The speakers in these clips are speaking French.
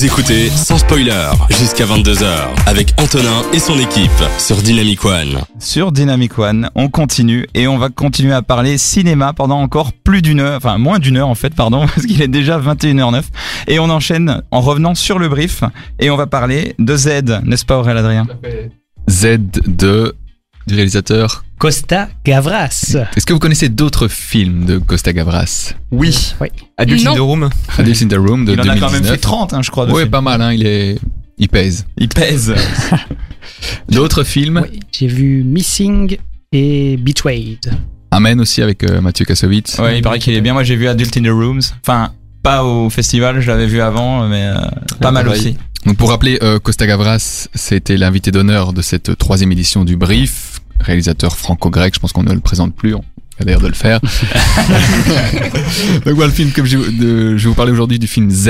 Vous écoutez sans spoiler jusqu'à 22h avec Antonin et son équipe sur Dynamic One. Sur Dynamic One, on continue et on va continuer à parler cinéma pendant encore plus d'une heure, enfin moins d'une heure en fait, pardon, parce qu'il est déjà 21h09. Et on enchaîne en revenant sur le brief et on va parler de Z, n'est-ce pas Aurélien Adrien? Z de du réalisateur. Costa Gavras. Est-ce que vous connaissez d'autres films de Costa Gavras? Oui. Oui. Adults in the Room. Adults in the Room de Il en a 2019. quand même fait 30, hein, je crois. films. pas mal, hein, il est, il pèse. Il pèse. D'autres films? Oui, J'ai vu Missing et Betrayed. Amen aussi avec euh, Mathieu Kassovitz. Ouais, il paraît qu'il est bien. Moi, j'ai vu Adult in the Rooms. Enfin, pas au festival, je l'avais vu avant, mais euh, pas mal aussi. Donc pour rappeler, euh, Costa Gavras, c'était l'invité d'honneur de cette troisième édition du Brief, réalisateur franco-grec, je pense qu'on ne le présente plus, on a l'air de le faire. Donc voilà le film que je, de- je vais vous parler aujourd'hui du film Z.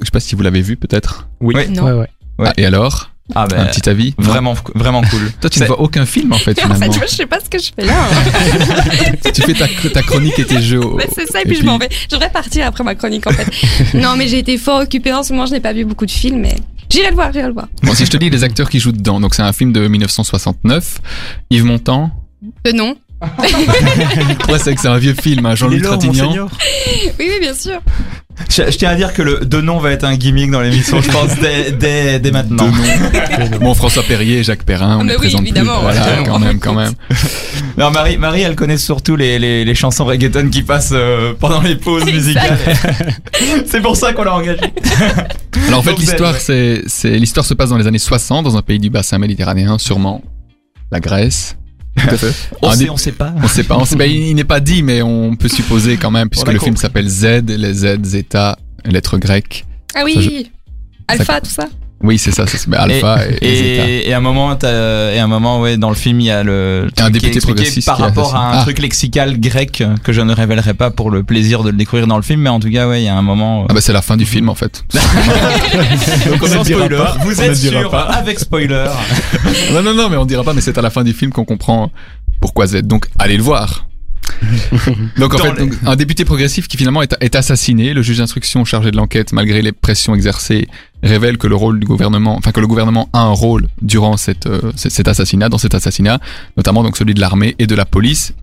Je sais pas si vous l'avez vu peut-être. Oui. Oui. Non. Ouais, ouais. Ouais. Ah, et alors? Ah ben, Un petit avis? Vraiment, vraiment cool. Toi tu ne vois aucun film en fait En fait, finalement. tu vois, je sais pas ce que je fais là. hein. tu fais ta, ta chronique et tes jeux. Bah, c'est ça, et et puis, je m'en vais. Je devrais partir après ma chronique en fait. non, mais j'ai été fort occupée en ce moment, je n'ai pas vu beaucoup de films, mais j'irai le voir, j'irai le voir. Bon, si je te dis les acteurs qui jouent dedans, donc c'est un film de 1969. Yves Montand. Euh, non. Ouais, c'est que c'est un vieux film, hein, Jean-Louis là, Trintignant. Oui, oui, bien sûr. Je, je tiens à dire que le de nom va être un gimmick dans l'émission, je pense, dès, dès, dès maintenant. Bon, François Perrier, Jacques Perrin, on Ah, les oui, présente évidemment, plus. Voilà, évidemment. quand même, quand même. Non, Marie, Marie, elle connaît surtout les, les, les chansons reggaeton qui passent euh, pendant les pauses musicales. C'est pour ça qu'on l'a engagé. Alors en fait, Donc, l'histoire, ouais. c'est, c'est, l'histoire se passe dans les années 60 dans un pays du bassin méditerranéen, sûrement la Grèce. Tout à fait. On sait, on sait pas. On sait pas, on sait pas, il, il n'est pas dit, mais on peut supposer quand même, puisque le film s'appelle Z, les Z, zeta, lettres grecques. Ah Ça, oui. Alpha, tout ça. Oui, c'est ça, c'est alpha et, et. Et, et à un moment, et à un moment, ouais, dans le film, il y a le un député progressiste par rapport à un. Ah. truc lexical grec que je ne révélerai pas pour le plaisir de le découvrir dans le film, mais en tout cas, ouais, il y a un moment. Ah bah c'est la fin du film en fait. Donc on ne pas, Vous on êtes dira sûr pas. avec spoiler. non non non, mais on dira pas, mais c'est à la fin du film qu'on comprend pourquoi Z. Donc allez le voir. donc en fait, donc, un député progressif qui finalement est, est assassiné, le juge d'instruction chargé de l'enquête, malgré les pressions exercées, révèle que le rôle du gouvernement, enfin que le gouvernement a un rôle durant cette, euh, cet assassinat, dans cet assassinat, notamment donc celui de l'armée et de la police.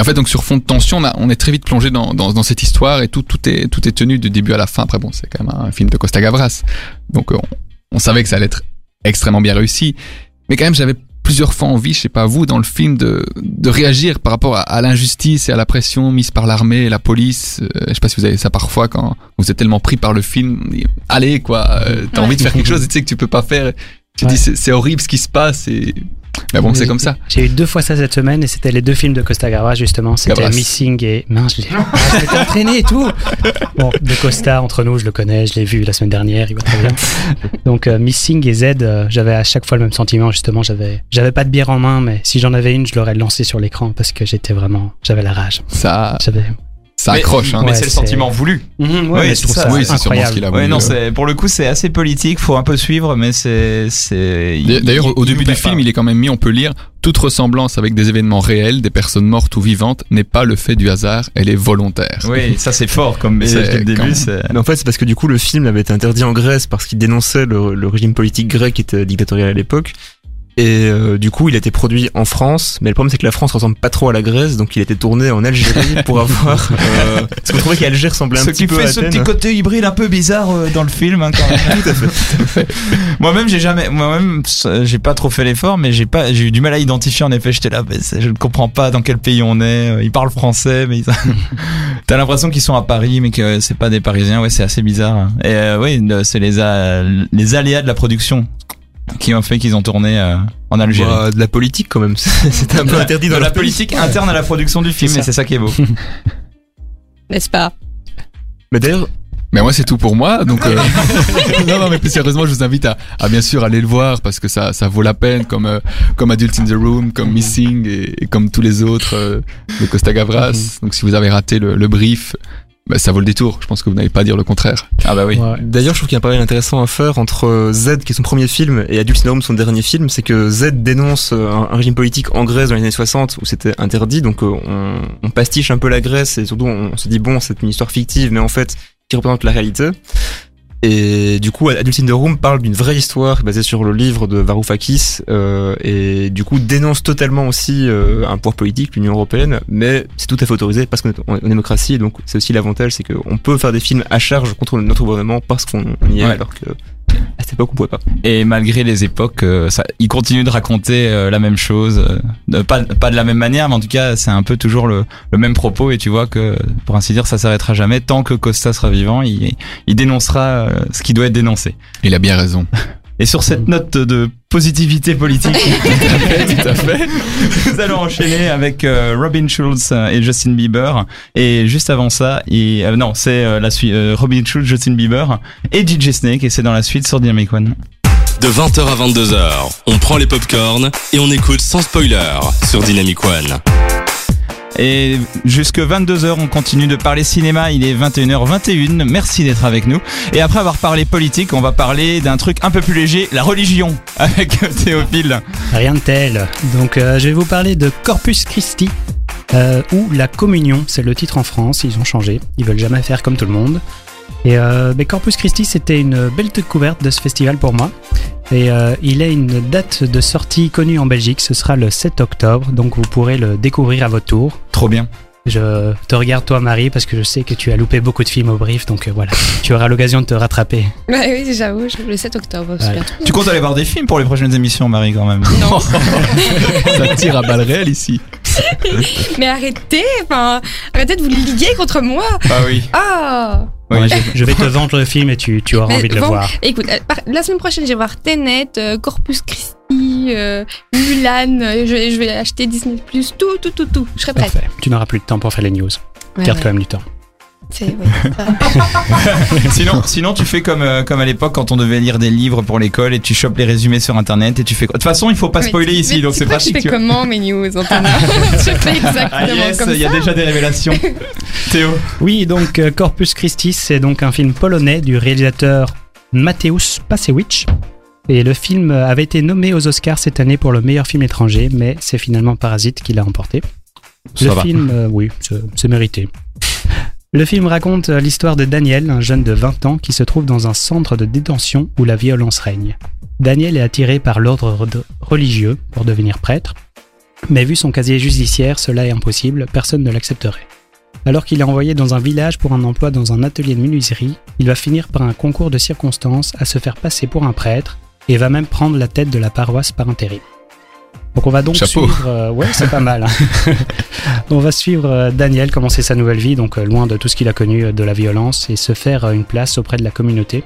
En fait, donc sur fond de tension, on, a- on est très vite plongé dans, dans, dans cette histoire et tout, tout est tout est tenu du début à la fin. Après, bon, c'est quand même un film de Costa Gavras, donc euh, on, on savait que ça allait être extrêmement bien réussi. Mais quand même, j'avais plusieurs fois envie, je sais pas vous, dans le film, de, de réagir par rapport à, à l'injustice et à la pression mise par l'armée et la police. Euh, je sais pas si vous avez ça parfois quand vous êtes tellement pris par le film. Allez, quoi, euh, t'as Ouais. envie de faire quelque chose et tu sais que tu peux pas faire. Tu Ouais. dis, c'est horrible ce qui se passe et. Mais bon, c'est comme ça. J'ai eu deux fois ça cette semaine et c'était les deux films de Costa Gavras justement. C'était. Missing et mince, je l'ai je m'étais entraîné et tout. Bon, de Costa entre nous, je le connais, je l'ai vu la semaine dernière, il va très bien. Donc euh, Missing et Z, euh, j'avais à chaque fois le même sentiment justement. J'avais, j'avais pas de bière en main, mais si j'en avais une, je l'aurais lancée sur l'écran parce que j'étais vraiment, j'avais la rage. Ça, J'avais. Ça Mais- accroche. Hein. Mais Ouais, c'est le sentiment voulu. Mhm, ouais, Oui, mais je c'est trouve ça. ça, Oui, c'est sûrement ce qu'il a Ouais, voulu. non, euh. c'est pour le coup, c'est assez politique. Faut un peu suivre, mais c'est c'est. il- D'ailleurs, au début du film, pas. il est quand même mis, on peut lire, toute ressemblance avec des événements réels, des personnes mortes ou vivantes, n'est pas le fait du hasard, elle est volontaire. Oui, ça c'est fort comme message dès le début. Mais en fait, c'est parce que du coup, le film avait été interdit en Grèce parce qu'il dénonçait le, le régime politique grec qui était dictatorial à l'époque. Et euh, du coup, il a été produit en France. Mais le problème, c'est que la France ressemble pas trop à la Grèce, donc il a été tourné en Algérie pour avoir. Euh, parce qu'on trouvait qu'Alger ressemblait un Ce petit qui peu fait à ce Athènes. petit côté hybride un peu bizarre euh, dans le film. hein, quand même. Tout à fait. Moi-même, j'ai jamais, moi-même, j'ai pas trop fait l'effort, mais j'ai pas, j'ai eu du mal à identifier. En effet, j'étais là, mais je ne comprends pas dans quel pays on est. Euh, Ils parlent français, mais ils... t'as l'impression qu'ils sont à Paris, mais que c'est pas des Parisiens. Ouais, c'est assez bizarre. hein. Et euh, oui, c'est les a- les aléas de la production qui ont fait qu'ils ont tourné euh, en Algérie. Bah, de la politique quand même. C'était un peu interdit de dans la leur pays. politique interne à la production du film, C'est et ça. c'est ça qui est beau. N'est-ce pas? Mais d'ailleurs, Mais moi, c'est tout pour moi. Donc, euh, non, non, mais plus sérieusement, je vous invite à, à bien sûr aller le voir parce que ça, ça vaut la peine, comme euh, comme Adult in the Room, comme Missing et, et comme tous les autres euh, de Costa Gavras. Donc, si vous avez raté le, le brief, bah, ça vaut le détour. Je pense que vous n'allez pas dire le contraire. Ah bah oui. Ouais. D'ailleurs, je trouve qu'il y a un parallèle intéressant à faire entre euh, Z, qui est son premier film, et Adult Syndrome, son dernier film. C'est que Z dénonce euh, un, un régime politique en Grèce dans les années 60 où c'était interdit. Donc, euh, on, on pastiche un peu la Grèce et surtout, on, se dit, bon, c'est une histoire fictive, mais en fait, qui représente la réalité. Et du coup, Adult in the Room parle d'une vraie histoire basée sur le livre de Varoufakis euh, et du coup dénonce totalement aussi euh, un pouvoir politique, l'Union européenne, mais c'est tout à fait autorisé parce qu'on est en démocratie. Donc c'est aussi l'avantage, c'est qu'on peut faire des films à charge contre notre gouvernement parce qu'on y est, Ouais. alors que à cette époque on pouvait pas. Et malgré les époques, euh, ça, il continue de raconter euh, la même chose, euh, pas, pas de la même manière, mais en tout cas, c'est un peu toujours le, le même propos. Et tu vois que, pour ainsi dire, ça s'arrêtera jamais tant que Costa sera vivant. Il, il dénoncera ce qui doit être dénoncé. Il a bien raison. Et sur cette note de positivité politique, tout à fait, nous allons enchaîner avec euh, Robin Schulz et Justin Bieber. Et juste avant ça, et, euh, non, c'est euh, la suite, euh, Robin Schulz, Justin Bieber et DJ Snake, et c'est dans la suite sur Dynamic One. De 20h à 22h, on prend les popcorns et on écoute sans spoiler sur Dynamic One. Et jusque 22h, on continue de parler cinéma. Il est 21h21. Merci d'être avec nous. Et après avoir parlé politique, on va parler d'un truc un peu plus léger, la religion, avec Théophile. Rien de tel. Donc euh, je vais vous parler de Corpus Christi, euh, ou La Communion, c'est le titre en France, ils ont changé, ils veulent jamais faire comme tout le monde. Et euh, mais Corpus Christi, c'était une belle découverte de ce festival pour moi. Et euh, il a une date de sortie connue en Belgique, ce sera le 7 octobre, donc vous pourrez le découvrir à votre tour. Trop bien. Je te regarde toi Marie parce que je sais que tu as loupé beaucoup de films au brief, donc euh, voilà, tu auras l'occasion de te rattraper. Ouais, oui, j'avoue, le 7 octobre, Ouais. bientôt. Tu comptes aller voir des films pour les prochaines émissions, Marie, quand même? Non, Ça tire à balles réelles ici. mais arrêtez, enfin, arrêtez de vous liguer contre moi. Ah oui. Ah Oui. Ouais, je, je vais te vendre le film et tu, tu auras Mais envie de le voir. Écoute, euh, la semaine prochaine, je vais voir Tenet, euh, Corpus Christi, euh, Mulan, je, je vais acheter Disney+, tout, tout, tout, tout. Je serai prête. Parfait. Tu n'auras plus de temps pour faire les news. Ouais, Garde ouais. quand même du temps. C'est- ouais, ça- sinon, sinon, tu fais comme, euh, comme à l'époque quand on devait lire des livres pour l'école et tu chopes les résumés sur internet et tu fais quoi? De toute façon, il faut pas Mais- spoiler ici, mais donc c'est pratique. Je tu fais comment mes news, Antonin? Je fais exactement Ah yes, comme il y a déjà des révélations. Théo? Oui, donc euh, Corpus Christi, c'est donc un film polonais du réalisateur Mateusz Pasewicz. Et le film avait été nommé aux Oscars cette année pour le meilleur film étranger, mais c'est finalement Parasite qui l'a emporté. Ça le va. film, euh, oui, c'est mérité. Le film raconte l'histoire de Daniel, un jeune de 20 ans qui se trouve dans un centre de détention où la violence règne. Daniel est attiré par l'ordre re- religieux pour devenir prêtre, mais vu son casier judiciaire, cela est impossible, personne ne l'accepterait. Alors qu'il est envoyé dans un village pour un emploi dans un atelier de menuiserie, il va finir par un concours de circonstances à se faire passer pour un prêtre et va même prendre la tête de la paroisse par intérim. Donc on va donc Chapeau. suivre, euh, ouais c'est pas mal. hein. on va suivre euh, Daniel commencer sa nouvelle vie, donc euh, loin de tout ce qu'il a connu de la violence et se faire une place auprès de la communauté.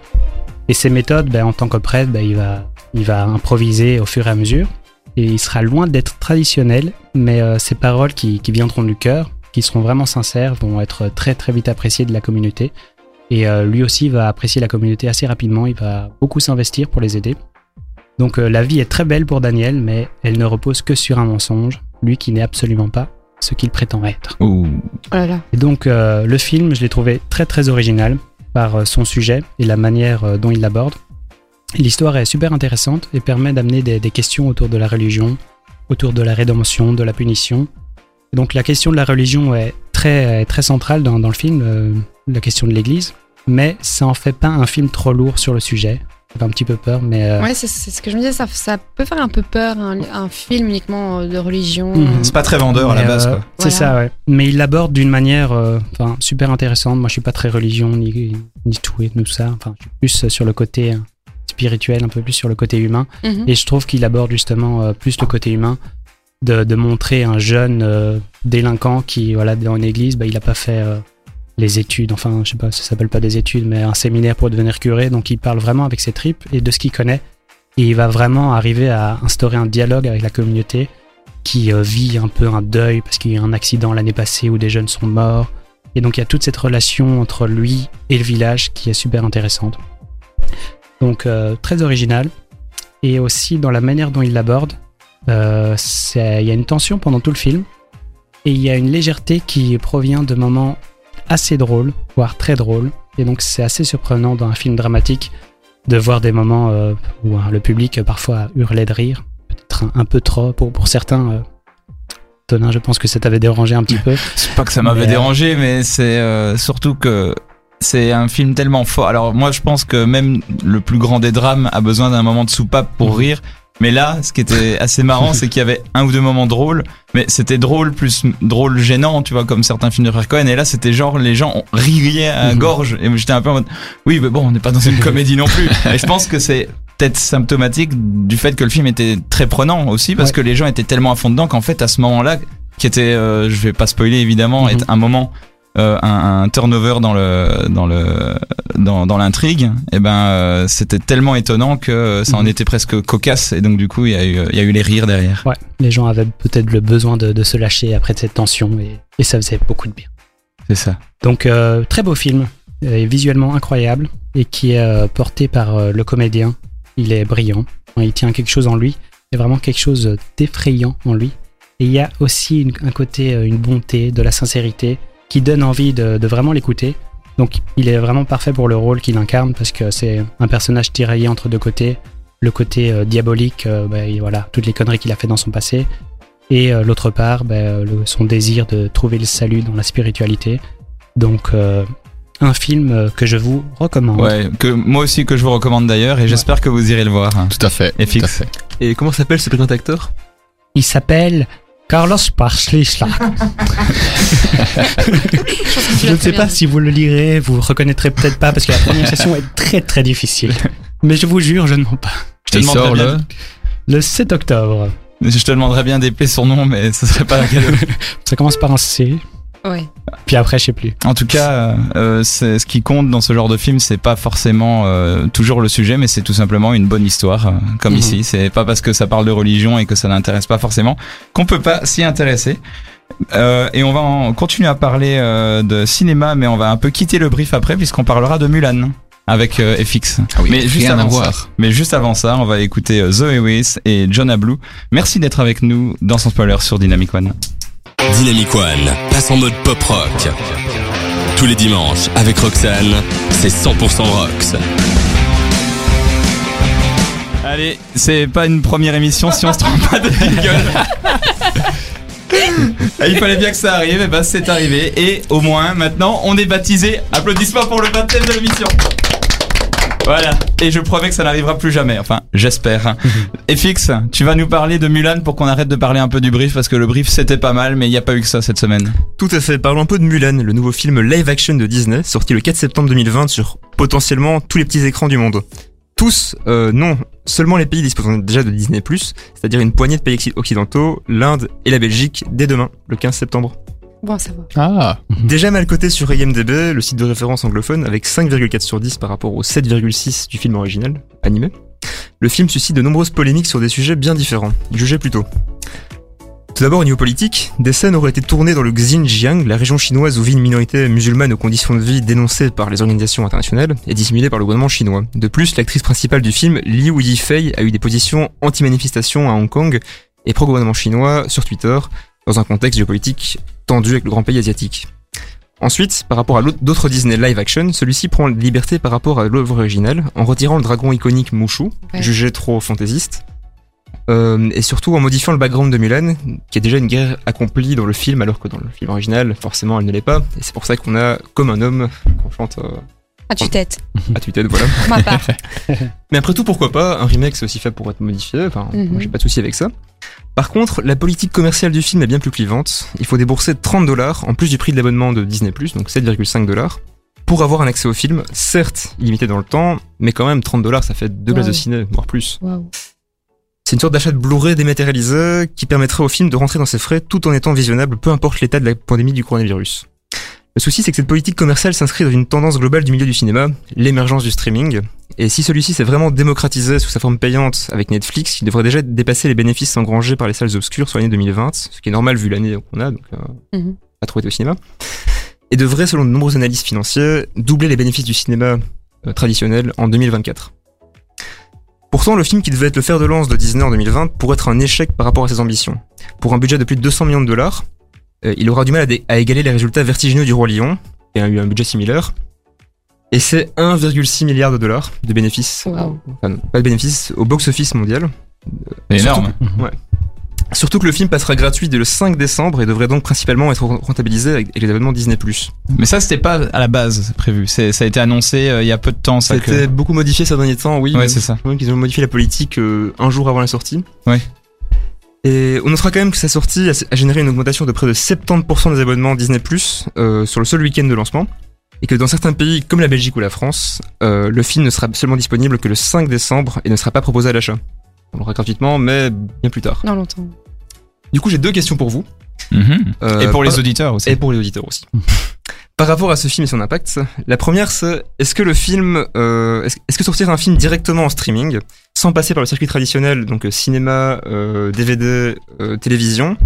Et ses méthodes, ben, en tant que prêtre, ben, il va, il va improviser au fur et à mesure et il sera loin d'être traditionnel, mais euh, ses paroles qui, qui viendront du cœur, qui seront vraiment sincères, vont être très très vite appréciées de la communauté. Et euh, lui aussi va apprécier la communauté assez rapidement, il va beaucoup s'investir pour les aider. Donc euh, la vie est très belle pour Daniel, mais elle ne repose que sur un mensonge, lui qui n'est absolument pas ce qu'il prétend être. Ouh. Oh là là. Et donc euh, le film, je l'ai trouvé très très original par euh, son sujet et la manière dont il l'aborde. L'histoire est super intéressante et permet d'amener des, des questions autour de la religion, autour de la rédemption, de la punition. Et donc la question de la religion est très très centrale dans, dans le film, euh, la question de l'Église, mais ça en fait pas un film trop lourd sur le sujet. J'ai un petit peu peur, mais euh, Ouais, c'est ce que je me disais, ça, ça peut faire un peu peur, un, un film uniquement euh, de religion. Mhm. C'est pas très vendeur à la base, euh, quoi. C'est Voilà. ça, ouais. Mais il l'aborde d'une manière euh, enfin, super intéressante. Moi, je suis pas très religion ni, ni tout et tout ça. Enfin, je suis plus sur le côté spirituel, un peu plus sur le côté humain. Mhm. Et je trouve qu'il aborde justement euh, plus le côté humain de, de montrer un jeune euh, délinquant qui, voilà, dans une église, bah, il a pas fait euh, les études. Enfin, je sais pas, ça s'appelle pas des études, mais un séminaire pour devenir curé. Donc, il parle vraiment avec ses tripes et de ce qu'il connaît. Et il va vraiment arriver à instaurer un dialogue avec la communauté qui euh, vit un peu un deuil parce qu'il y a eu un accident l'année passée où des jeunes sont morts. Et donc il y a toute cette relation entre lui et le village qui est super intéressante. Donc euh, très original. Et aussi dans la manière dont il l'aborde, euh, il y a une tension pendant tout le film. Et il y a une légèreté qui provient de moments assez drôles, voire très drôles. Et donc c'est assez surprenant dans un film dramatique de voir des moments euh, où hein, le public euh, parfois hurlait de rire peut-être un, un peu trop pour, pour certains. Euh, Tonin, je pense que ça t'avait dérangé un petit peu. C'est pas que ça m'avait dérangé, mais c'est surtout que c'est un film tellement fort. Alors moi, je pense que même le plus grand des drames a besoin d'un moment de soupape pour rire. Mais là, ce qui était assez marrant, c'est qu'il y avait un ou deux moments drôles, mais c'était drôle plus drôle gênant, tu vois, comme certains films de frère Cohen. Et là, c'était genre les gens riaient à Mhm. gorge. Et moi, j'étais un peu en mode, oui, mais bon, on n'est pas dans une comédie non plus. Et je pense que c'est peut-être symptomatique du fait que le film était très prenant aussi, parce Ouais. que les gens étaient tellement à fond dedans qu'en fait, à ce moment-là, qui était, euh, je vais pas spoiler évidemment, Mhm. est un moment euh, un, un turnover dans le dans le dans, dans l'intrigue, et ben euh, c'était tellement étonnant que euh, ça en Mhm. était presque cocasse et donc du coup il y a eu il y a eu les rires derrière. Ouais, les gens avaient peut-être le besoin de, de se lâcher après cette tension et, et ça faisait beaucoup de bien. C'est ça. Donc euh, très beau film, visuellement incroyable et qui est porté par le comédien. Il est brillant, il tient quelque chose en lui, il y a vraiment quelque chose d'effrayant en lui. Et il y a aussi une- un côté, une bonté, de la sincérité qui donne envie de, de vraiment l'écouter. Donc il est vraiment parfait pour le rôle qu'il incarne parce que c'est un personnage tiraillé entre deux côtés. Le côté euh, diabolique, euh, bah, et voilà, toutes les conneries qu'il a fait dans son passé. Et euh, l'autre part, bah, le- son désir de trouver le salut dans la spiritualité. Donc euh, un film que je vous recommande. Ouais, que moi aussi que je vous recommande d'ailleurs et j'espère que vous irez le voir. Tout à fait. Et tout à fixe. fait. Et comment s'appelle ce grand acteur? Il s'appelle Carlos Parschlichla. Je ne sais pas si vous le lirez, vous reconnaîtrez peut-être pas parce que la prononciation est très très difficile. Mais je vous jure, je ne mens pas. Je te il sort le. Le 7 octobre. je te demanderais bien d'épeler son nom mais ce serait pas un cadeau. Ça commence par un C, Ouais. puis après je sais plus. En tout cas, euh, c'est ce qui compte dans ce genre de film, c'est pas forcément euh, toujours le sujet, mais c'est tout simplement une bonne histoire, euh, comme Mhm. ici. C'est pas parce que ça parle de religion et que ça n'intéresse pas forcément qu'on peut pas s'y intéresser. Euh, et on va en continuer à parler euh, de cinéma, mais on va un peu quitter le brief après puisqu'on parlera de Mulan avec euh, FX. Ah oui, mais juste avant ça, voir. mais juste avant ça, on va écouter euh, Zoé Wiss et John Blue. Merci d'être avec nous dans son spoiler sur Dynamic One. Dynamic One passe en mode pop rock. Tous les dimanches avec Roxane, c'est 100% Rox. Allez, c'est pas une première émission si on se trompe pas de jingle. Ah, Il fallait bien que ça arrive, et bah c'est arrivé. Et au moins, maintenant, on est baptisé. Applaudissements pour le baptême de l'émission. Voilà. Et je promets que ça n'arrivera plus jamais. Enfin, j'espère. Et Fix, tu vas nous parler de Mulan pour qu'on arrête de parler un peu du brief parce que le brief c'était pas mal, mais il n'y a pas eu que ça cette semaine. Tout à fait, parlons un peu de Mulan, le nouveau film live action de Disney, sorti le 4 septembre 2020 sur potentiellement tous les petits écrans du monde. Tous, euh, non, seulement les pays disposant déjà de Disney+, c'est-à-dire une poignée de pays occi- occidentaux, l'Inde et la Belgique, dès demain, le 15 septembre. Bon, ça va. Ah, Déjà mal coté sur IMDB, le site de référence anglophone, avec 5,4 sur 10 par rapport au 7,6 du film original, animé. Le film suscite de nombreuses polémiques sur des sujets bien différents. Jugez plutôt. Tout d'abord, au niveau politique, des scènes auraient été tournées dans le Xinjiang, la région chinoise où vit une minorité musulmane aux conditions de vie dénoncées par les organisations internationales et dissimulées par le gouvernement chinois. De plus, l'actrice principale du film, Liu Yifei, a eu des positions anti-manifestation à Hong Kong et pro-gouvernement chinois sur Twitter, dans un contexte géopolitique tendu avec le grand pays asiatique. Ensuite, par rapport à d'autres Disney live action, celui-ci prend la liberté par rapport à l'œuvre originale en retirant le dragon iconique Mushu, Ouais. jugé trop fantaisiste, euh, et surtout en modifiant le background de Mulan, qui est déjà une guerre accomplie dans le film, alors que dans le film original, forcément, elle ne l'est pas. Et c'est pour ça qu'on a comme un homme qu'on chante euh, À tue-tête, à tue-tête, voilà. pour ma part. Mais après tout, pourquoi pas Un remake, c'est aussi fait pour être modifié. Enfin, moi, j'ai pas de souci avec ça. Par contre, la politique commerciale du film est bien plus clivante. Il faut débourser 30 dollars en plus du prix de l'abonnement de Disney+, donc 7,5 dollars, pour avoir un accès au film. Certes, illimité dans le temps, mais quand même 30 dollars, ça fait deux places de Wow. ciné, voire plus. C'est une sorte d'achat de Blu-ray dématérialisé qui permettrait au film de rentrer dans ses frais tout en étant visionnable, peu importe l'état de la pandémie du coronavirus. Le souci, c'est que cette politique commerciale s'inscrit dans une tendance globale du milieu du cinéma, l'émergence du streaming. Et si celui-ci s'est vraiment démocratisé sous sa forme payante avec Netflix, il devrait déjà dépasser les bénéfices engrangés par les salles obscures sur l'année 2020, ce qui est normal vu l'année qu'on a, donc euh, Mhm. pas trop été au cinéma. Et devrait, selon de nombreux analystes financiers, doubler les bénéfices du cinéma euh, traditionnel en 2024. Pourtant, le film qui devait être le fer de lance de Disney en 2020 pourrait être un échec par rapport à ses ambitions. Pour un budget de plus de 200 millions de dollars, il aura du mal à, égaler les résultats vertigineux du Roi Lion, qui a eu un budget similaire. Et c'est 1,6 milliard de dollars de bénéfices. Wow. Enfin, non, pas de bénéfices, au box-office mondial. C'est énorme. Surtout- Surtout que le film passera gratuit dès le 5 décembre et devrait donc principalement être rentabilisé avec les abonnements Disney+. Mais ça, c'était pas à la base prévu. C'est, ça a été annoncé euh, il y a peu de temps. Ça été que... beaucoup modifié ces derniers temps, oui. Ouais, c'est ça. qu'ils ont modifié la politique euh, un jour avant la sortie. Ouais. Et on notera quand même que sa sortie a, généré une augmentation de près de 70% des abonnements Disney Plus euh, sur le seul week-end de lancement. Et que dans certains pays comme la Belgique ou la France, euh, le film ne sera seulement disponible que le 5 décembre et ne sera pas proposé à l'achat. On l'aura gratuitement, mais bien plus tard. Dans longtemps. Du coup, j'ai deux questions pour vous. Mhm. Euh, Et pour les auditeurs aussi. et pour les auditeurs aussi. Par rapport à ce film et son impact, la première c'est est-ce que le film, euh, est-ce que sortir un film directement en streaming, sans passer par le circuit traditionnel, donc euh, cinéma, euh, DVD, euh, télévision,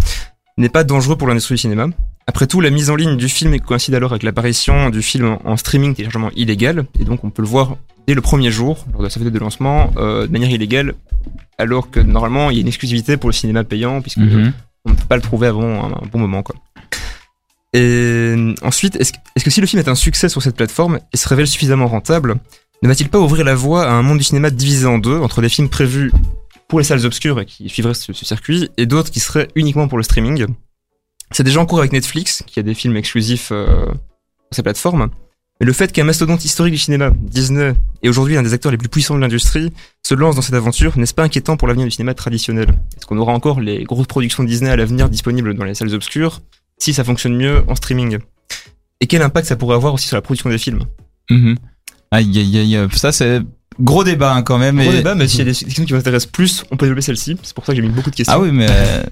n'est pas dangereux pour l'industrie du cinéma? Après tout, la mise en ligne du film coïncide alors avec l'apparition du film en- streaming téléchargement illégal, et donc on peut le voir dès le premier jour, lors de sa vedette de lancement, de manière illégale, alors que normalement il y a une exclusivité pour le cinéma payant, puisque Mhm. on ne peut pas le trouver avant un, un bon moment quoi. Et euh, ensuite, est-ce que, si le film est un succès sur cette plateforme et se révèle suffisamment rentable, ne va-t-il pas ouvrir la voie à un monde du cinéma divisé en deux entre des films prévus pour les salles obscures et qui suivraient ce, ce circuit et d'autres qui seraient uniquement pour le streaming? C'est déjà en cours avec Netflix qui a des films exclusifs euh, sur sa plateforme. Mais le fait qu'un mastodonte historique du cinéma, Disney, et aujourd'hui un des acteurs les plus puissants de l'industrie, se lance dans cette aventure, n'est-ce pas inquiétant pour l'avenir du cinéma traditionnel? Est-ce qu'on aura encore les grosses productions de Disney à l'avenir disponibles dans les salles obscures? Si ça fonctionne mieux en streaming Et quel impact ça pourrait avoir aussi sur la production des films? Mhm. Aïe, aïe, aïe. Ça, c'est gros débat hein, quand même. Gros et- débat, mais s'il y a des questions qui vous intéressent plus, on peut développer celle-ci. C'est pour ça que j'ai mis beaucoup de questions. Ah oui, mais euh,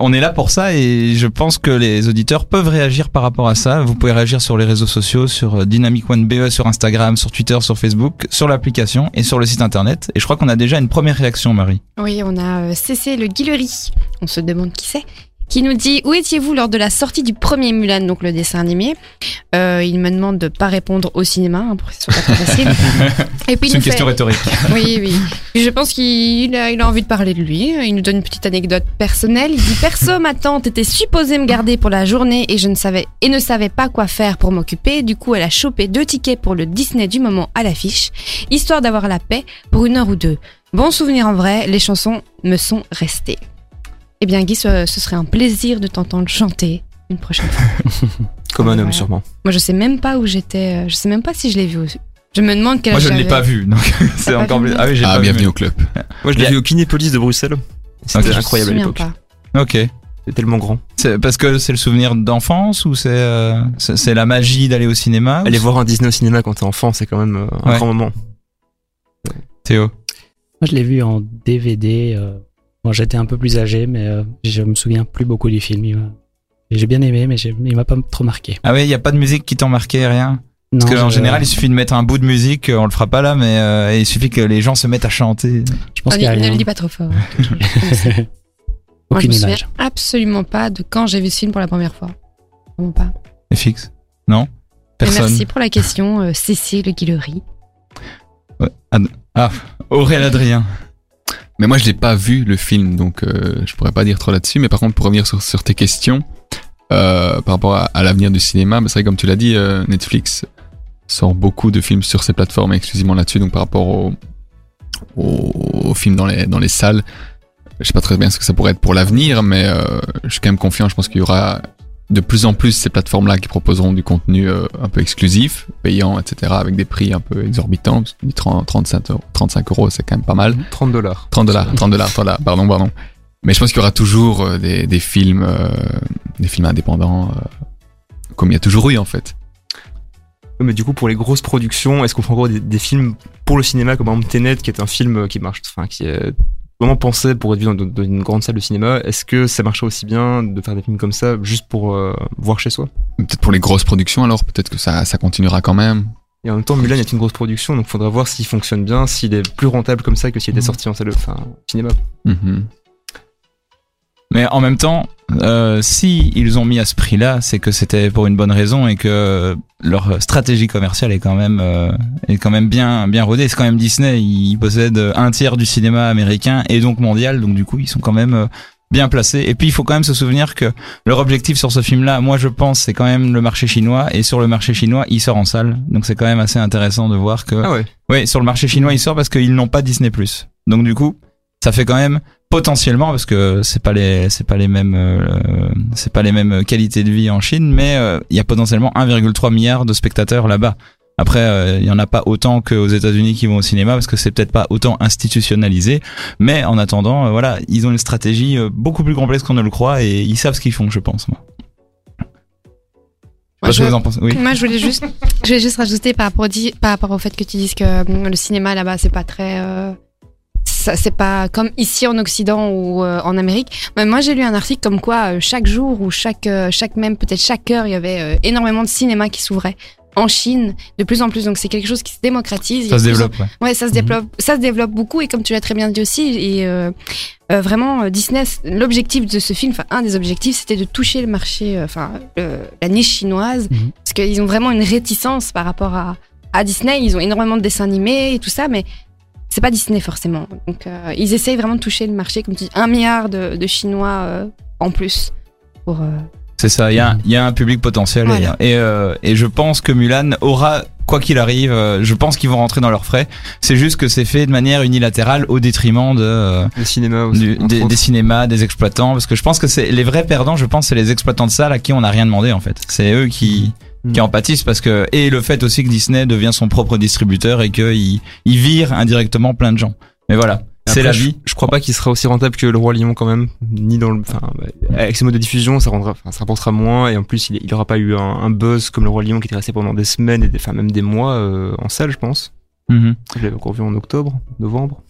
on est là pour ça et je pense que les auditeurs peuvent réagir par rapport à ça. Vous pouvez réagir sur les réseaux sociaux, sur euh, Dynamic One BE, sur Instagram, sur Twitter, sur Facebook, sur l'application et sur le site internet. Et je crois qu'on a déjà une première réaction, Marie. Oui, on a euh, Cécé le Guillery. On se demande qui c'est. Qui nous dit Où étiez-vous lors de la sortie du premier Mulan, donc le dessin animé? Euh, Il me demande de pas répondre au cinéma, hein, pour que ce soit pas trop facile. Et puis il C'est une fait- question rhétorique. Oui, oui. Je pense qu'il a, il a envie de parler de lui. Il nous donne une petite anecdote personnelle. Il dit Perso, ma tante était supposée me garder pour la journée et je ne savais, et ne savait pas quoi faire pour m'occuper. Du coup, elle a chopé deux tickets pour le Disney du moment à l'affiche, histoire d'avoir la paix pour une heure ou deux. Bon souvenir en vrai, les chansons me sont restées. Eh bien, Guy, ce, ce serait un plaisir de t'entendre chanter une prochaine fois. Comme un homme, Voilà. sûrement. Moi, je sais même pas où j'étais. euh, Je sais même pas si je l'ai vu. aussi. Je me demande quel Moi, je ne l'ai pas vu, donc c'est encore plus. Ah oui, j'ai Ah, pas bienvenue vu. au club. Moi, je l'ai vu au Kinépolis de Bruxelles. C'était Ok. Je me incroyable à l'époque. pas. Ok. C'était tellement grand. C'est parce que c'est le souvenir d'enfance ou c'est euh, c'est c'est la magie d'aller au cinéma Aller c'est- voir un Disney au cinéma quand t'es enfant, c'est quand même euh, un Ouais. grand moment. Théo. Moi, je l'ai vu en DVD. euh, Bon, j'étais un peu plus âgé, mais euh, je me souviens plus beaucoup du film. J'ai bien aimé, mais il m'a pas trop marqué. Ah oui, il y a pas de musique qui t'en marqué, rien? Non, Parce qu'en je- général, il suffit de mettre un bout de musique, euh, on le fera pas là, mais euh, il suffit que les gens se mettent à chanter. je pense Ah, qu'il ne le dis pas trop fort. Moi, je me souviens image. absolument pas de quand j'ai vu ce film pour la première fois. Vraiment pas. FX Non? Et Personne merci pour la question, euh, Cécile Guillery. Aurélien Adrien. Mais moi, je l'ai pas vu le film, donc euh, je pourrais pas dire trop là-dessus. Mais par contre, pour revenir sur, sur tes questions euh, par rapport à, à l'avenir du cinéma, bah, c'est vrai comme tu l'as dit, euh, Netflix sort beaucoup de films sur ses plateformes exclusivement là-dessus. Donc par rapport aux au, aux films dans les dans les salles, je sais pas très bien ce que ça pourrait être pour l'avenir, mais euh, je suis quand même confiant. Je pense qu'il y aura de plus en plus ces plateformes-là qui proposeront du contenu euh, un peu exclusif, payant, etc., avec des prix un peu exorbitants. Parce que 30, 35 euros, 35 euros, c'est quand même pas mal. 30 dollars. 30 dollars, 30 dollars, voilà, pardon, pardon. Mais je pense qu'il y aura toujours euh, des, des films, euh, des films indépendants, euh, comme il y a toujours eu en fait. Mais du coup, pour les grosses productions, est-ce qu'on fera encore des, des films pour le cinéma, comme par exemple Tenet, qui est un film qui marche, enfin, qui est vraiment pensé pour être vu dans, dans une grande salle de cinéma? Est-ce que ça marcherait aussi bien de faire des films comme ça, juste pour euh, voir chez soi? Peut-être pour les grosses productions, alors peut-être que ça, ça continuera quand même. Et en même temps, Mulan est une grosse production, donc il faudra voir s'il fonctionne bien, s'il est plus rentable comme ça que s'il était Mhm. sorti en salle, enfin, au cinéma. Mhm. Mais en même temps, euh, si ils ont mis à ce prix-là, c'est que c'était pour une bonne raison et que leur stratégie commerciale est quand même euh, est quand même bien bien rodée. C'est quand même Disney, ils possèdent un tiers du cinéma américain et donc mondial, donc du coup ils sont quand même euh, bien placés. Et puis il faut quand même se souvenir que leur objectif sur ce film-là, moi je pense, c'est quand même le marché chinois et sur le marché chinois, il sort en salle. Donc c'est quand même assez intéressant de voir que Ah ouais. oui, sur le marché chinois, il sort parce qu'ils n'ont pas Disney+. Donc du coup, ça fait quand même potentiellement parce que c'est pas les c'est pas les mêmes euh, c'est pas les mêmes qualités de vie en Chine mais euh, il y a potentiellement 1,3 milliard de spectateurs là-bas. Après euh, il y en a pas autant qu'aux États-Unis qui vont au cinéma parce que c'est peut-être pas autant institutionnalisé mais en attendant euh, voilà, ils ont une stratégie euh, beaucoup plus complexe qu'on ne le croit et ils savent ce qu'ils font je pense moi. Je- vous en pensez Oui. Moi, je voulais juste, je voulais juste rajouter par rapport, au, di- par rapport au fait que tu dises que le cinéma là-bas, c'est pas très, euh, c'est pas comme ici en Occident ou euh, en Amérique. Mais moi, j'ai lu un article comme quoi euh, chaque jour ou chaque, euh, chaque même peut-être chaque heure, il y avait énormément de cinéma qui s'ouvrait en Chine de plus en plus. Donc c'est quelque chose qui se démocratise. Ça se plus en- développe ouais. Ouais, ça se développe, ça se développe beaucoup et comme tu l'as très bien dit aussi, et euh, euh, vraiment euh, Disney, l'objectif de ce film, enfin un des objectifs, c'était de toucher le marché, enfin la niche chinoise, Mhm. parce qu'ils ont vraiment une réticence par rapport à, à Disney. Ils ont énormément de dessins animés et tout ça, mais c'est pas Disney forcément. Donc euh, ils essayent vraiment de toucher le marché, comme tu dis, un milliard de, de Chinois euh, en plus pour. euh, C'est ça, il y, a un- il y a un public potentiel Voilà. et, et, euh, et je pense que Mulan aura, quoi qu'il arrive, je pense qu'ils vont rentrer dans leurs frais. C'est juste que c'est fait de manière unilatérale au détriment de, euh, Le cinéma aussi. du- entre des, autres. des cinémas, des exploitants, parce que je pense que c'est les vrais perdants, je pense, c'est les exploitants de salles à qui on n'a rien demandé en fait. C'est eux qui Mhm. qui en pâtissent parce que et le fait aussi que Disney devient son propre distributeur et qu'il il vire indirectement plein de gens. Mais voilà, c'est la vie. Je, crois pas qu'il sera aussi rentable que le roi lion quand même, ni dans le, enfin, avec ses modes de diffusion, ça rendra, enfin, ça rapportera moins et en plus il, il aura pas eu un, un buzz comme le roi lion qui était resté pendant des semaines et des, enfin même des mois euh, en salle, je pense. Mhm. Je l'avais encore vu en octobre, novembre.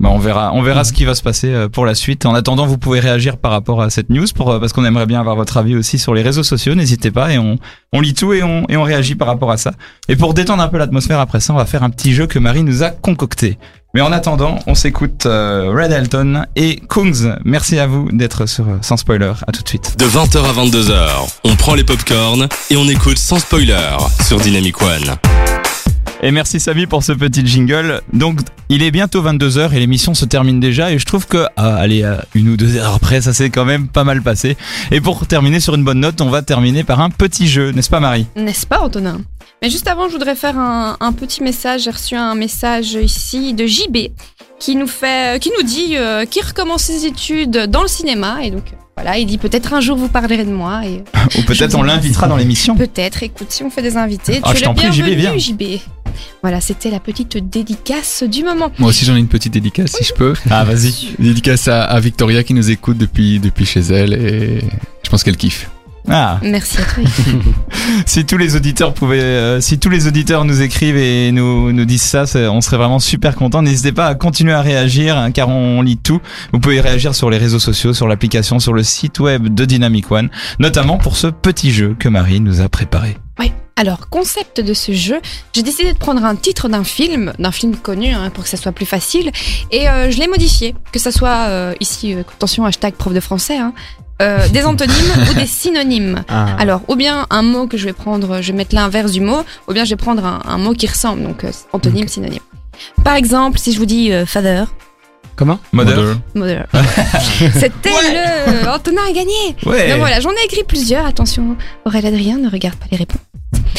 Bah, on verra, on verra ce qui va se passer euh, pour la suite. En attendant, vous pouvez réagir par rapport à cette news, pour, euh, parce qu'on aimerait bien avoir votre avis aussi sur les réseaux sociaux. N'hésitez pas et on, on lit tout et on, et on réagit par rapport à ça. Et pour détendre un peu l'atmosphère après ça, on va faire un petit jeu que Marie nous a concocté. Mais en attendant, on s'écoute euh, Red Elton et Kungs. Merci à vous d'être sur Sans Spoiler. À tout de suite. De 20h à 22h, on prend les popcorns et on écoute sans spoiler sur Dynamic One. Et merci Samy pour ce petit jingle. Donc il est bientôt 22h et l'émission se termine déjà et je trouve que ah, allez euh, une ou deux heures après ça s'est quand même pas mal passé. Et pour terminer sur une bonne note, on va terminer par un petit jeu, n'est-ce pas Marie? N'est-ce pas, Antonin? Mais juste avant, je voudrais faire un, un petit message. J'ai reçu un message ici de JB qui nous fait, qui nous dit euh, qu'il recommence ses études dans le cinéma et donc euh, voilà, il dit peut-être un jour vous parlerez de moi et euh, Ou peut-être on l'invitera dans l'émission. peut-être. Écoute, si on fait des invités, Ah, tu es le bienvenu. JB. Voilà, c'était la petite dédicace du moment. Moi aussi j'en ai une petite dédicace si je peux. Ah vas-y. Dédicace à, à Victoria qui nous écoute depuis, depuis chez elle et je pense qu'elle kiffe. Ah, Merci à toi. si tous les auditeurs pouvaient, euh, si tous les auditeurs nous écrivent et nous nous disent ça, on serait vraiment super contents. N'hésitez pas à continuer à réagir, hein, car on lit tout. Vous pouvez réagir sur les réseaux sociaux, sur l'application, sur le site web de Dynamic One, notamment pour ce petit jeu que Marie nous a préparé. Oui. Alors, concept de ce jeu, j'ai décidé de prendre un titre d'un film, d'un film connu, hein, pour que ça soit plus facile, et euh, je l'ai modifié, que ça soit euh, ici, euh, attention, hashtag prof de français, hein, euh, des antonymes ou des synonymes. Ah, Alors, ou bien un mot que je vais prendre, je vais mettre l'inverse du mot, ou bien je vais prendre un, un mot qui ressemble, donc euh, antonyme, synonyme. Par exemple, si je vous dis euh, father, Comment? Mother. mother, c'était le Antonin a gagné. Ouais. Donc voilà, j'en ai écrit plusieurs. Attention, Aurélien Adrien, ne regarde pas les réponses.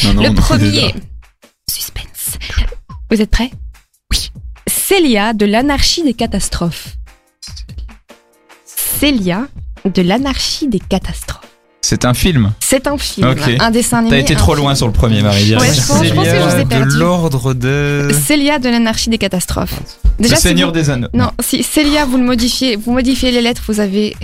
Non, non, le premier, suspense. Vous êtes prêts? Oui. Célia de l'anarchie des catastrophes. Célia de l'anarchie des catastrophes. C'est un film. C'est un film, Ok. un dessin animé. T'as été trop film. loin sur le premier, Marie. Ouais, je pense- je pense que je vous ai de l'ordre de. Célia de l'anarchie des catastrophes. Le si Seigneur vous- des Anneaux. Non, si Célia, vous le modifiez, vous modifiez les lettres, vous avez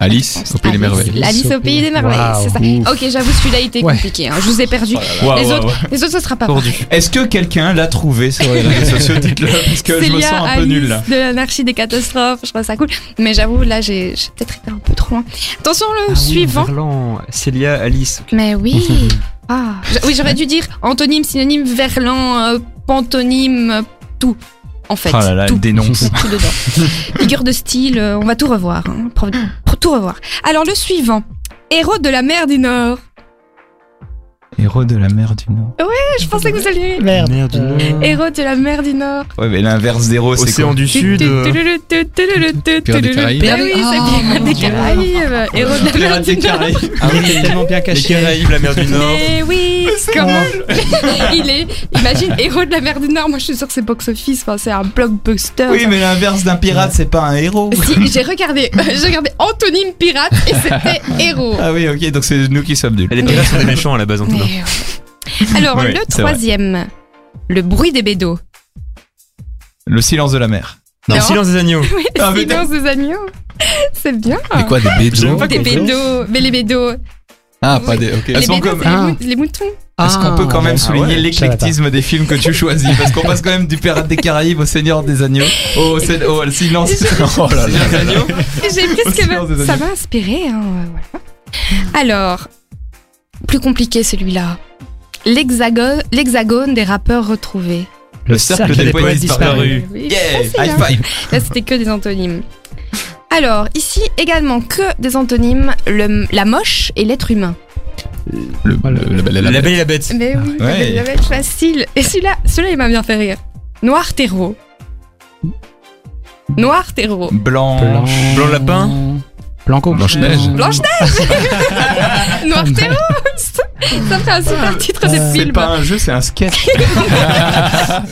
Alice au pays des merveilles. Alice au pays des merveilles, c'est ça. Ouf. Ok, j'avoue, celui-là il était Ouais. compliqué. hein. Je vous ai perdu. Les, autres, waouh. les autres, ce sera pas. Est-ce que quelqu'un l'a trouvé sur les réseaux sociaux Dites-le, parce que je me sens un peu nul là. de l'anarchie des catastrophes, je trouve ça cool. Mais j'avoue, là, j'ai peut-être été un peu trop loin. Attention, le Ah oui, suivant. Verlan, Célia, Alice. Mais oui. ah, oui, j'aurais dû dire antonyme, synonyme, verlan, euh, pantonyme, tout. En fait, Oh là là, tout. dénonce. tout dedans. Figure de style, euh, on va tout revoir. hein. Tout revoir. Alors le suivant, héros de la mer du Nord. Héros de la mer du Nord. Je pensais que vous alliez. Merde. Merde, du Euh, Nord. Héros de la mer du Nord. Ouais, mais l'inverse d'héros, c'est Océan du Sud. euh, Pirates des Caraïbes. Ah oui, c'est Pirates des Caraïbes. Héros de la mer du Nord. Ah oui, c'est tellement bien Les caché. Caraïbes, la mer du Nord. Mais oui, comment Il est, imagine, héros de la mer du Nord. Moi, je suis sûre que c'est box-office. Enfin, c'est un blockbuster. Oui, mais l'inverse d'un pirate, c'est pas un héros. Si, j'ai regardé, j'ai regardé antonyme pirate et c'était héros. Ah oui, ok, donc c'est nous qui sommes nuls. Les pirates sont des méchants à la base en tout cas. Ouais. Alors, Oui, le troisième, le bruit des bédos. Le silence de la mer. Non, Non. silence des agneaux. Oui, Ah, silence des agneaux. C'est bien. Mais quoi, des bédos pas Des bédos, mais les bédos. Ah, pas des. Les bédos, comme- Ah. les moutons. Est-ce qu'on peut quand même Ah, souligner ouais, l'éclectisme des films que tu choisis? Parce qu'on passe quand même du Pirate des Caraïbes au Seigneur des Agneaux, au, Sé- au silence, Oh là là. Seigneur des Agneaux. J'ai Aussi que ça m'a inspiré. hein, euh, voilà. Alors, plus compliqué celui-là. L'hexagone, l'hexagone des rappeurs retrouvés. Le cercle des poètes disparus. Oui, Yeah, high hein. five. Là, c'était que des antonymes. Alors, ici également que des antonymes, le, la moche et l'être humain. Le, le- la belle et la La bête. belle et la bête. Mais oui, Ouais. ça va être facile. Et celui-là, celui-là, il m'a bien fait rire. Noir terreau. Noir terreau. Blanc. Blanc. Blanc lapin. Blanco. Blanche-Neige. Blanche-Neige Noir terreau Ça ferait un super titre de Euh, C'est film. pas un jeu, c'est un sketch. Quand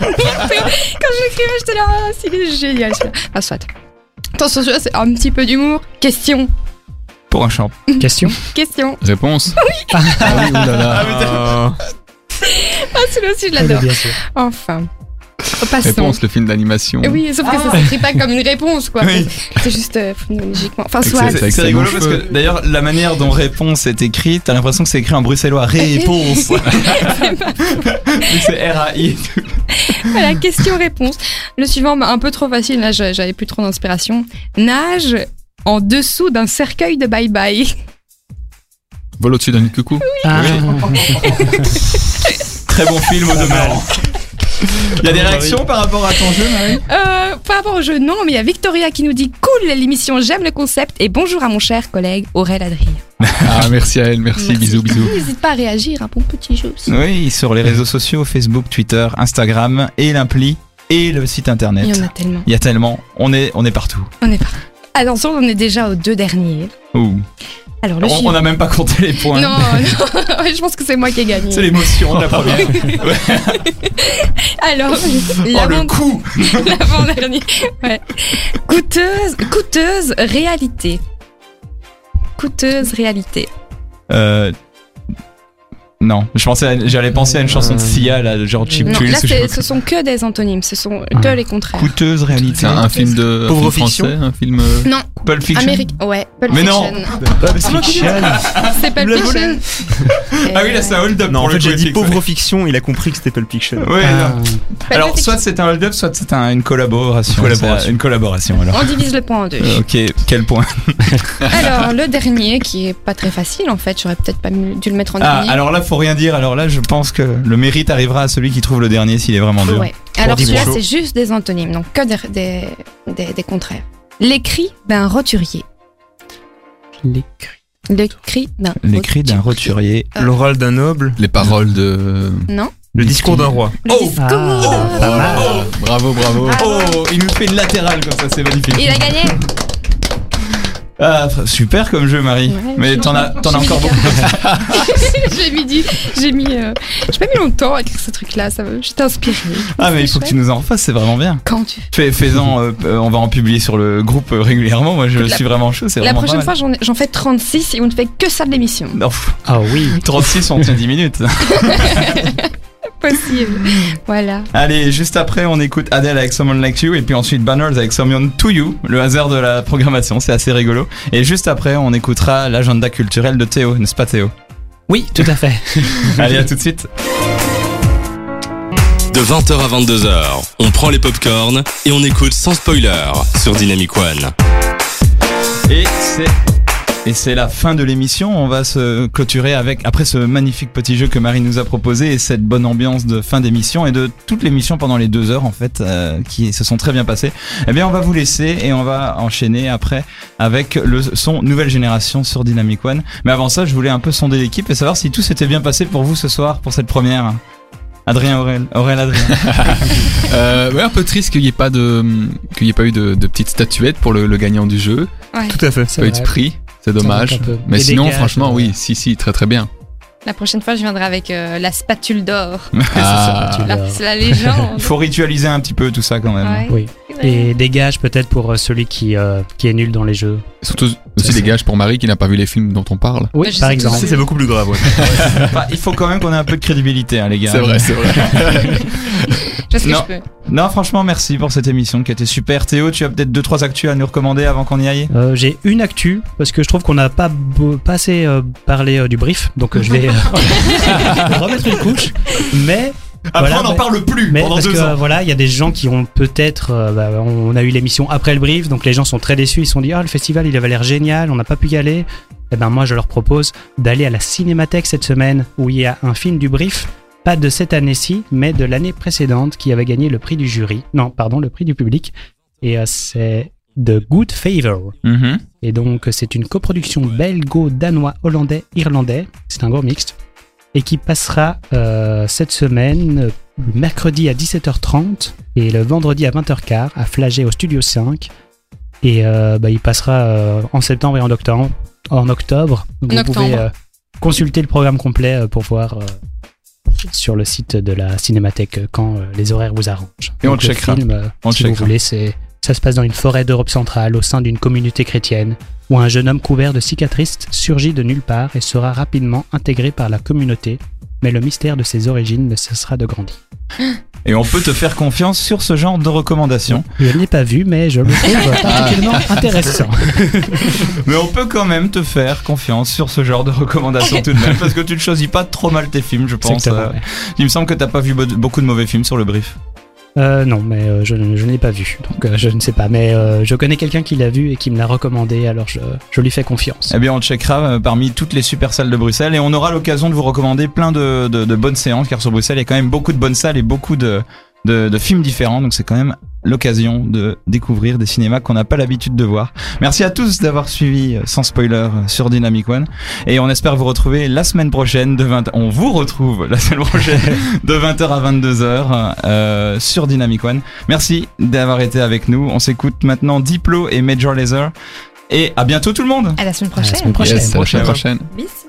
j'écrivais, j'étais là, ah, c'est génial celui-là. Ah, soit. Attention, celui-là, c'est un petit peu d'humour. Question. Pour un champ. Question. Question. Réponse Ah oui, oulala. Ah, Ah, celui-là aussi, je Oui, l'adore. bien sûr. Enfin. Passons. Réponse, le film d'animation. Oui, sauf que ça s'écrit pas comme une réponse, quoi. Oui. C'est juste euh, phonologiquement. Enfin, C'est- soit. c'est- rigolo parce que d'ailleurs la manière dont réponse est écrite, t'as l'impression que c'est écrit en bruxellois. Réponse. C'est R-A-I. Voilà, question-réponse. Le suivant, bah, un peu trop facile, là, j'a- j'avais plus trop d'inspiration. Nage en dessous d'un cercueil de bye-bye. Vol au-dessus d'un de coucou. Ah, Très bon film au demeurant. Il y a des réactions par rapport à ton jeu, Marie? Euh, par rapport au jeu, non, mais il y a Victoria qui nous dit Cool l'émission, j'aime le concept et bonjour à mon cher collègue Aurel Adrien. Ah, merci à elle, merci, Merci. bisous, bisous. N'hésite pas à réagir, un bon petit jeu aussi. Oui, sur les réseaux sociaux, Facebook, Twitter, Instagram et l'appli et le site internet. Il y en a tellement. Il y a tellement, on est, on est partout. On est pas. Attention, on est déjà aux deux derniers. Ouh. Alors, le On n'a même pas compté les points. Non, non, je pense que c'est moi qui ai gagné. C'est l'émotion de la première. Alors, Oh le l'avant- coup l'avant-dernier. Ouais. Coûteuse, coûteuse réalité. Coûteuse réalité. euh, Non, je pensais, j'allais penser à une chanson de Sia, là, genre Chip Non, Thrills, là, c'est- ce sont que des antonymes, ce sont que Ah. les contraires. Coûteuse réalité. C'est un, un film de. un Pauvre film fiction. français, un film. euh, Non, Pulp Fiction. Amérique. Ouais, Pulp Mais non. Fiction. C'est Pulp Me l'a Fiction. Ah oui, là c'est un hold-up. Non, en fait, le j'ai dit pauvre fiction, il a compris que c'était Pulp Fiction. Ouais, Ah. Pulp Alors, Fiction. soit c'est un hold-up, soit c'est un- une collaboration. Collaboration. C'est Une collaboration, alors. On divise le point en deux. Euh, ok, quel point Alors, le dernier, qui est pas très facile en fait, j'aurais peut-être pas dû le mettre en Ah, dernier. alors là, faut rien dire. Alors là, je pense que le mérite arrivera à celui qui trouve le dernier s'il est vraiment dur. Ouais. Alors celui-là, c'est juste des antonymes, donc que des, des, des, des contraires. L'écrit d'un roturier. l'écrit. Le cri d'un L'écrit d'un roturier. Ah. L'oral d'un noble, Les paroles de. Non. le discours d'un roi. Le Oh. discours. Ah, pas mal. Bravo, bravo. Ah. Oh, il nous fait une latérale comme ça, c'est magnifique. Il a gagné. Ah, super comme jeu, Marie. Ouais, Mais t'en as, t'en as encore beaucoup. j'ai mis, du- j'ai mis, euh, j'ai pas mis longtemps à écrire ce truc-là. Ça, j'étais inspirée. Ah, mais il faut que tu nous en refasses, c'est vraiment bien. Quand tu. Fais, fais-en, euh, euh, on va en publier sur le groupe régulièrement. Moi, je La- suis vraiment chaud, c'est La vraiment prochaine fois, j'en, ai- j'en fais 36 et on ne fait que ça de l'émission. pff, Ah oui. 36, on tient 10 minutes. Possible. voilà. Allez, juste après, on écoute Adele avec Someone Like You et puis ensuite Banners avec Someone To You, le hasard de la programmation, c'est assez rigolo. Et juste après, on écoutera l'agenda culturel de Théo, n'est-ce pas Théo? Oui, tout à fait. Allez, à tout de suite. De 20h à 22h, on prend les popcorns et on écoute sans spoiler sur Dynamic One. Et c'est Et c'est la fin de l'émission. On va se clôturer avec, après ce magnifique petit jeu que Marie nous a proposé et cette bonne ambiance de fin d'émission et de toute l'émission pendant les deux heures en fait, euh, qui se sont très bien passées. Eh bien, on va vous laisser et on va enchaîner après avec le son nouvelle génération sur Dynamic One. Mais avant ça, je voulais un peu sonder l'équipe et savoir si tout s'était bien passé pour vous ce soir pour cette première. Adrien Aurel, Aurel Adrien. Euh, ouais, un peu triste qu'il n'y ait pas de, qu'il y ait pas eu de, de petite statuette pour le, le gagnant du jeu. Ouais. Tout à fait. C'est Pas eu de prix. C'est dommage. Mais Et sinon, franchement, euh, oui, si, si, très très bien. La prochaine fois, je viendrai avec euh, la spatule d'or. Ah. C'est la légende. Il faut ritualiser un petit peu tout ça quand même. Ouais. Oui. Et des gages peut-être pour euh, celui qui, euh, qui est nul dans les jeux. Surtout aussi des gages pour Marie qui n'a pas vu les films dont on parle. Oui, Je par exemple. c'est beaucoup plus grave, ouais. Enfin, il faut quand même qu'on ait un peu de crédibilité, hein, les gars. C'est vrai, c'est vrai. Je sais ce que Non. je peux. Non, franchement, merci pour cette émission qui était super. Théo, tu as peut-être deux trois actus à nous recommander avant qu'on y aille? Euh, J'ai une actu parce que je trouve qu'on n'a pas, pas assez euh, parlé euh, du brief, donc euh, je vais euh, remettre une couche. Mais Après, Voilà, on n'en parle plus Mais pendant parce deux que ans. voilà, il y a des gens qui ont peut-être, euh, bah, on a eu l'émission après le brief, donc les gens sont très déçus. Ils se sont dit, ah le festival, il avait l'air génial, on n'a pas pu y aller. Et ben moi, je leur propose d'aller à la Cinémathèque cette semaine, où il y a un film du brief, pas de cette année-ci, mais de l'année précédente, qui avait gagné le prix du jury. Non, pardon, le prix du public. Et euh, c'est The Good Favor. Mhm. Et donc, c'est une coproduction belgo-danois-hollandais-irlandais. C'est un gros mixte. Et qui passera euh, cette semaine, le mercredi à 17h30 et le vendredi à 20h15 à Flagey au Studio 5. Et euh, bah, il passera euh, en septembre et en octobre. En octobre. Donc En vous octobre. pouvez euh, consulter le programme complet euh, pour voir euh, sur le site de la Cinémathèque quand euh, les horaires vous arrangent. Et on Donc, le le checkera. film, euh, On si vous voulez, c'est ça se passe dans une forêt d'Europe centrale au sein d'une communauté chrétienne où un jeune homme couvert de cicatrices surgit de nulle part et sera rapidement intégré par la communauté, mais le mystère de ses origines ne cessera de grandir. Et on peut te faire confiance sur ce genre de recommandations. Je ne l'ai pas vu, mais je le trouve particulièrement intéressant. Mais on peut quand même te faire confiance sur ce genre de recommandations tout de même, parce que tu ne choisis pas trop mal tes films, je pense. Euh, ouais. Il me semble que t'as pas vu be- beaucoup de mauvais films sur le brief. Euh, non, mais euh, je, je l'ai pas vu, donc euh, je ne sais pas. Mais euh, je connais quelqu'un qui l'a vu et qui me l'a recommandé, alors je, je lui fais confiance. Eh bien, on checkera euh, parmi toutes les super salles de Bruxelles et on aura l'occasion de vous recommander plein de, de, de bonnes séances, car sur Bruxelles, il y a quand même beaucoup de bonnes salles et beaucoup de, de, de films différents, donc c'est quand même l'occasion de découvrir des cinémas qu'on n'a pas l'habitude de voir. Merci à tous d'avoir suivi euh, sans spoiler euh, sur Dynamic One et on espère vous retrouver la semaine prochaine de 20 on vous retrouve la semaine prochaine de 20h à 22h euh, sur Dynamic One. Merci d'avoir été avec nous. On s'écoute maintenant Diplo et Major Lazer et à bientôt tout le monde. À la semaine À la prochaine. semaine prochaine. Yes, à la semaine prochaine. Bis.